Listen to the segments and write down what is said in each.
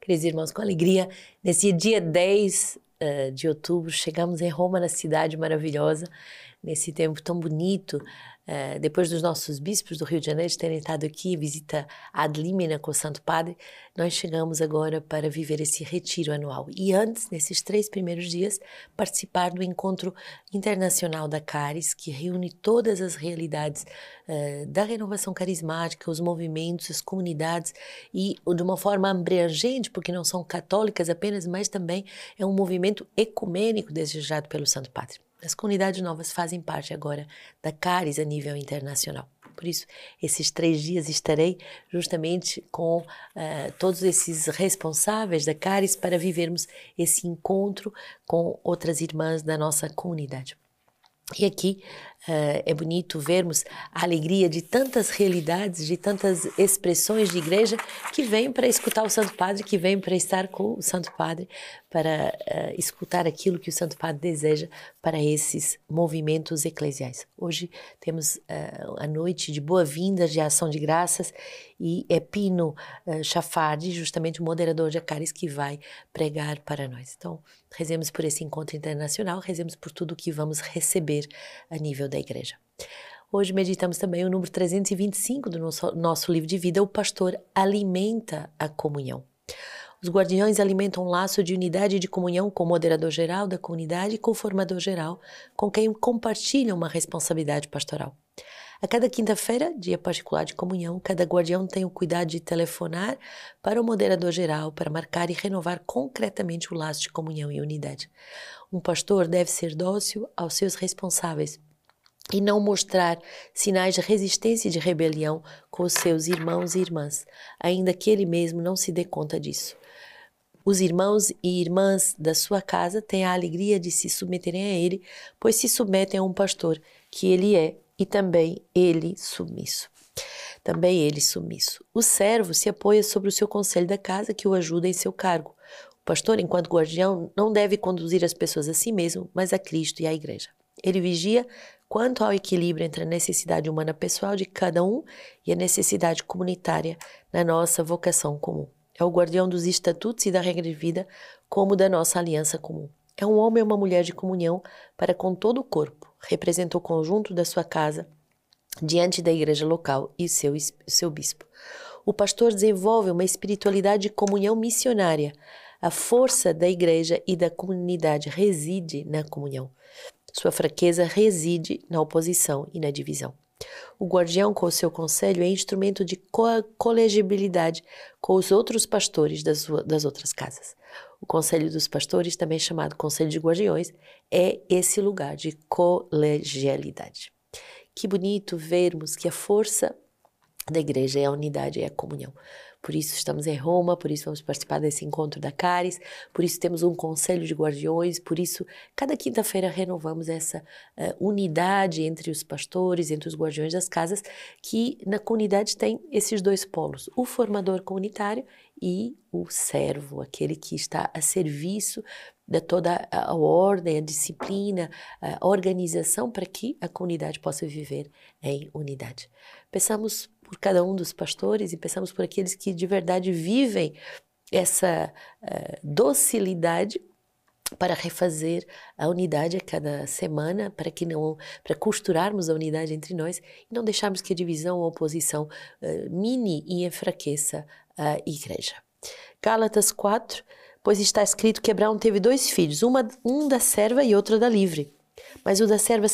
Queridos irmãos, com alegria, nesse dia 10 uh, eh, de outubro, chegamos em Roma, na cidade maravilhosa, nesse tempo tão bonito, é, depois dos nossos bispos do Rio de Janeiro terem estado aqui, visita ad limina com o Santo Padre, nós chegamos agora para viver esse retiro anual. E antes, nesses três primeiros dias, participar do encontro internacional da Caris, que reúne todas as realidades uh, da renovação carismática, os movimentos, as comunidades, e de uma forma abrangente, porque não são católicas apenas, mas também é um movimento ecumênico desejado pelo Santo Padre. As comunidades novas fazem parte agora da CARES a nível internacional. Por isso, esses três dias estarei justamente com uh, todos esses responsáveis da CARES para vivermos esse encontro com outras irmãs da nossa comunidade. E aqui uh, é bonito vermos a alegria de tantas realidades, de tantas expressões de igreja que vêm para escutar o Santo Padre, que vêm para estar com o Santo Padre, para uh, escutar aquilo que o Santo Padre deseja para esses movimentos eclesiais. Hoje temos uh, a noite de boa-vindas, de ação de graças, e é Pino uh, Chafardi, justamente o moderador de Acaris, que vai pregar para nós. Então, rezemos por esse encontro internacional, rezemos por tudo que vamos receber a nível da igreja. Hoje meditamos também o número 325 do nosso, nosso livro de vida, O Pastor Alimenta a Comunhão. Os guardiões alimentam um laço de unidade e de comunhão com o moderador geral da comunidade e com o formador geral, com quem compartilham uma responsabilidade pastoral. A cada quinta-feira, dia particular de comunhão, cada guardião tem o cuidado de telefonar para o moderador geral para marcar e renovar concretamente o laço de comunhão e unidade. Um pastor deve ser dócil aos seus responsáveis e não mostrar sinais de resistência e de rebelião com os seus irmãos e irmãs, ainda que ele mesmo não se dê conta disso. Os irmãos e irmãs da sua casa têm a alegria de se submeterem a ele, pois se submetem a um pastor que ele é e também ele submisso. Também ele submisso. O servo se apoia sobre o seu conselho da casa que o ajuda em seu cargo. O pastor, enquanto guardião, não deve conduzir as pessoas a si mesmo, mas a Cristo e à igreja. Ele vigia quanto ao equilíbrio entre a necessidade humana pessoal de cada um e a necessidade comunitária na nossa vocação comum. É o guardião dos estatutos e da regra de vida, como da nossa aliança comum. É um homem e uma mulher de comunhão para com todo o corpo, representa o conjunto da sua casa diante da igreja local e seu, seu bispo. O pastor desenvolve uma espiritualidade de comunhão missionária. A força da igreja e da comunidade reside na comunhão. Sua fraqueza reside na oposição e na divisão. O guardião, com o seu conselho, é instrumento de co colegibilidade com os outros pastores das, das outras casas. O conselho dos pastores, também chamado conselho de guardiões, é esse lugar de colegialidade. Que bonito vermos que a força da igreja é a unidade, é a comunhão. Por isso estamos em Roma, por isso vamos participar desse encontro da Caris, por isso temos um conselho de guardiões, por isso cada quinta-feira renovamos essa uh, unidade entre os pastores, entre os guardiões das casas, que na comunidade tem esses dois polos, o formador comunitário e o servo, aquele que está a serviço de toda a ordem, a disciplina, a organização para que a comunidade possa viver em unidade. Pensamos por cada um dos pastores e pensamos por aqueles que de verdade vivem essa uh, docilidade para refazer a unidade a cada semana, para que não, para costurarmos a unidade entre nós e não deixarmos que a divisão ou a oposição uh, mine e enfraqueça a igreja. Gálatas 4, pois está escrito que Abraão teve dois filhos, uma, um da serva e outro da livre. Mas o da serva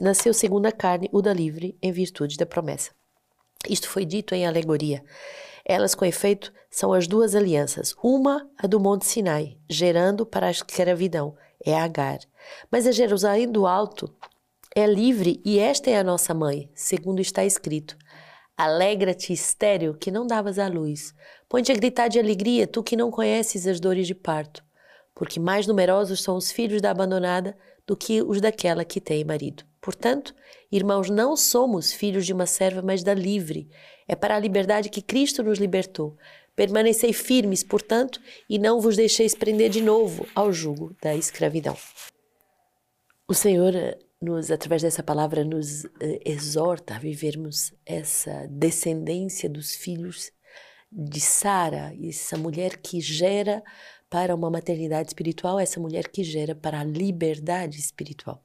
nasceu segundo a carne, o da livre em virtude da promessa. Isto foi dito em alegoria. Elas, com efeito, são as duas alianças. Uma, a do Monte Sinai, gerando para a escravidão, é Agar. Mas a Jerusalém do Alto é livre e esta é a nossa mãe, segundo está escrito. Alegra-te, estéreo, que não davas à luz. Põe-te a gritar de alegria, tu que não conheces as dores de parto. Porque mais numerosos são os filhos da abandonada do que os daquela que tem marido. Portanto, irmãos, não somos filhos de uma serva, mas da livre. É para a liberdade que Cristo nos libertou. Permanecei firmes, portanto, e não vos deixeis prender de novo ao jugo da escravidão. O Senhor, nos, através dessa palavra, nos eh, exorta a vivermos essa descendência dos filhos de Sara, essa mulher que gera para uma maternidade espiritual, essa mulher que gera para a liberdade espiritual.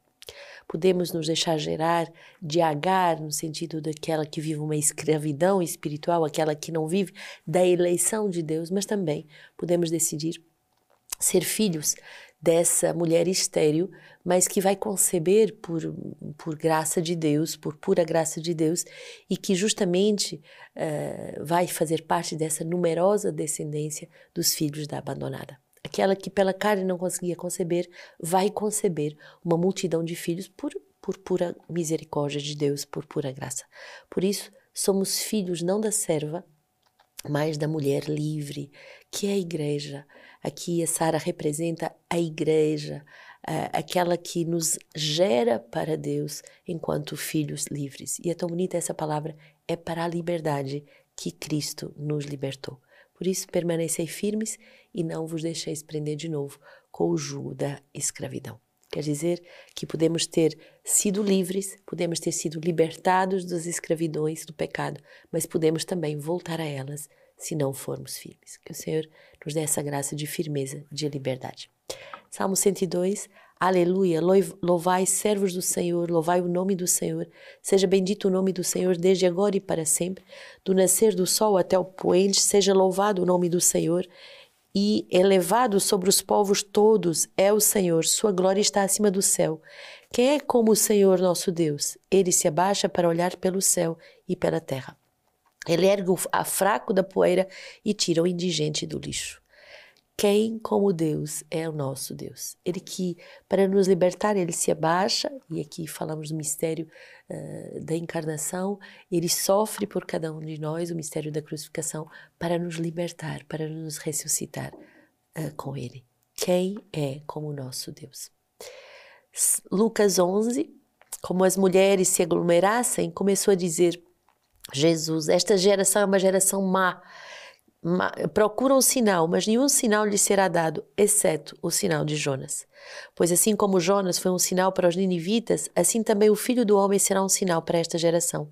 Podemos nos deixar gerar de Agar, no sentido daquela que vive uma escravidão espiritual, aquela que não vive da eleição de Deus, mas também podemos decidir ser filhos dessa mulher estéril, mas que vai conceber por, por graça de Deus, por pura graça de Deus, e que justamente uh, vai fazer parte dessa numerosa descendência dos filhos da abandonada. Aquela que pela carne não conseguia conceber, vai conceber uma multidão de filhos por, por pura misericórdia de Deus, por pura graça. Por isso, somos filhos não da serva, mas da mulher livre, que é a igreja. Aqui a Sara representa a igreja, aquela que nos gera para Deus enquanto filhos livres. E é tão bonita essa palavra, é para a liberdade que Cristo nos libertou. Por isso, permanecei firmes e não vos deixeis prender de novo com o jugo da escravidão. Quer dizer que podemos ter sido livres, podemos ter sido libertados das escravidões do pecado, mas podemos também voltar a elas se não formos firmes. Que o Senhor nos dê essa graça de firmeza, de liberdade. Salmo 102. Aleluia, louvai servos do Senhor, louvai o nome do Senhor. Seja bendito o nome do Senhor desde agora e para sempre. Do nascer do sol até o poente, seja louvado o nome do Senhor e elevado sobre os povos todos é o Senhor, sua glória está acima do céu. Quem é como o Senhor nosso Deus? Ele se abaixa para olhar pelo céu e pela terra. Ele ergue o fraco da poeira e tira o indigente do lixo. Quem como Deus é o nosso Deus? Ele que, para nos libertar, ele se abaixa, e aqui falamos do mistério uh, da encarnação, ele sofre por cada um de nós, o mistério da crucificação, para nos libertar, para nos ressuscitar uh, com ele. Quem é como o nosso Deus? Lucas 11, como as mulheres se aglomerassem, começou a dizer: Jesus, esta geração é uma geração má procuram sinal, mas nenhum sinal lhe será dado, exceto o sinal de Jonas. Pois assim como Jonas foi um sinal para os ninivitas, assim também o filho do homem será um sinal para esta geração.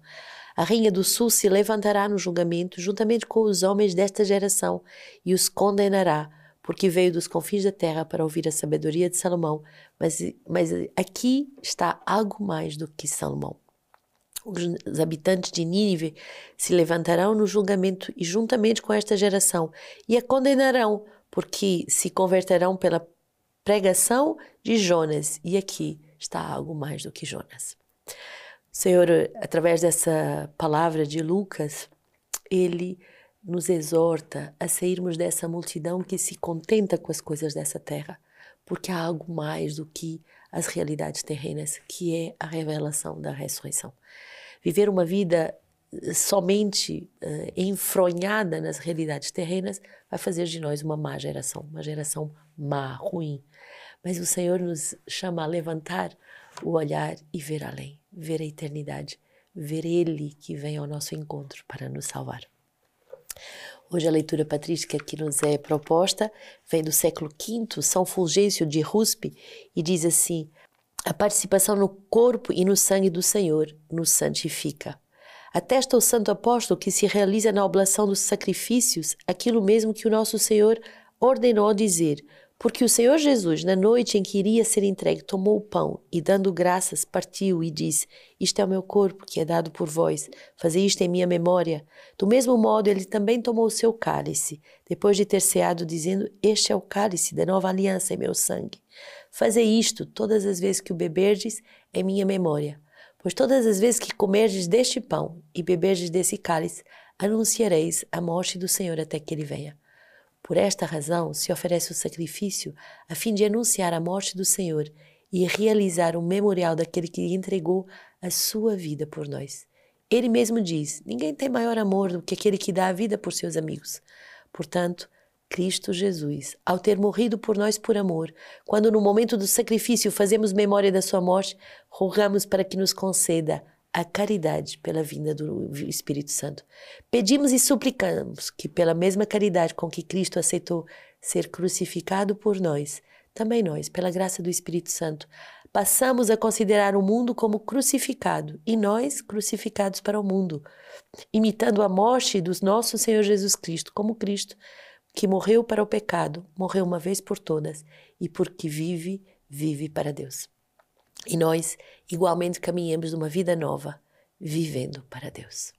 A rainha do sul se levantará no julgamento, juntamente com os homens desta geração, e os condenará, porque veio dos confins da terra para ouvir a sabedoria de Salomão. Mas, mas aqui está algo mais do que Salomão os habitantes de Nínive se levantarão no julgamento e juntamente com esta geração e a condenarão, porque se converterão pela pregação de Jonas. E aqui está algo mais do que Jonas. Senhor, através dessa palavra de Lucas, ele nos exorta a sairmos dessa multidão que se contenta com as coisas dessa terra, porque há algo mais do que as realidades terrenas, que é a revelação da ressurreição. Viver uma vida eh, somente uh, enfronhada nas realidades terrenas vai fazer de nós uma má geração, uma geração má, ruim. Mas o Senhor nos chama a levantar o olhar e ver além, ver a eternidade, ver Ele que vem ao nosso encontro para nos salvar. Hoje a leitura patrística que nos é proposta vem do século V, São Fulgêncio de Ruspe, e diz assim: a participação no corpo e no sangue do Senhor nos santifica. Atesta o santo apóstolo que se realiza na oblação dos sacrifícios aquilo mesmo que o nosso Senhor ordenou dizer, porque o Senhor Jesus, na noite em que iria ser entregue, tomou o pão e, dando graças, partiu e disse: Isto é o meu corpo que é dado por vós, fazei isto em minha memória. Do mesmo modo, ele também tomou o seu cálice, depois de ter ceado, dizendo: Este é o cálice da nova aliança em meu sangue. Fazei isto todas as vezes que o beberdes em minha memória. Pois todas as vezes que comerdes deste pão e beberdes desse cálice, anunciareis a morte do Senhor até que ele venha. Por esta razão se oferece o sacrifício a fim de anunciar a morte do Senhor e realizar um memorial daquele que entregou a sua vida por nós. Ele mesmo diz: Ninguém tem maior amor do que aquele que dá a vida por seus amigos. Portanto, Cristo Jesus, ao ter morrido por nós por amor, quando no momento do sacrifício fazemos memória da sua morte, rogamos para que nos conceda a caridade pela vinda do Espírito Santo. Pedimos e suplicamos que, pela mesma caridade com que Cristo aceitou ser crucificado por nós, também nós, pela graça do Espírito Santo, passamos a considerar o mundo como crucificado e nós crucificados para o mundo, imitando a morte do nosso Senhor Jesus Cristo, como Cristo, que morreu para o pecado, morreu uma vez por todas e porque vive, vive para Deus. E nós, igualmente, caminhamos numa vida nova, vivendo para Deus.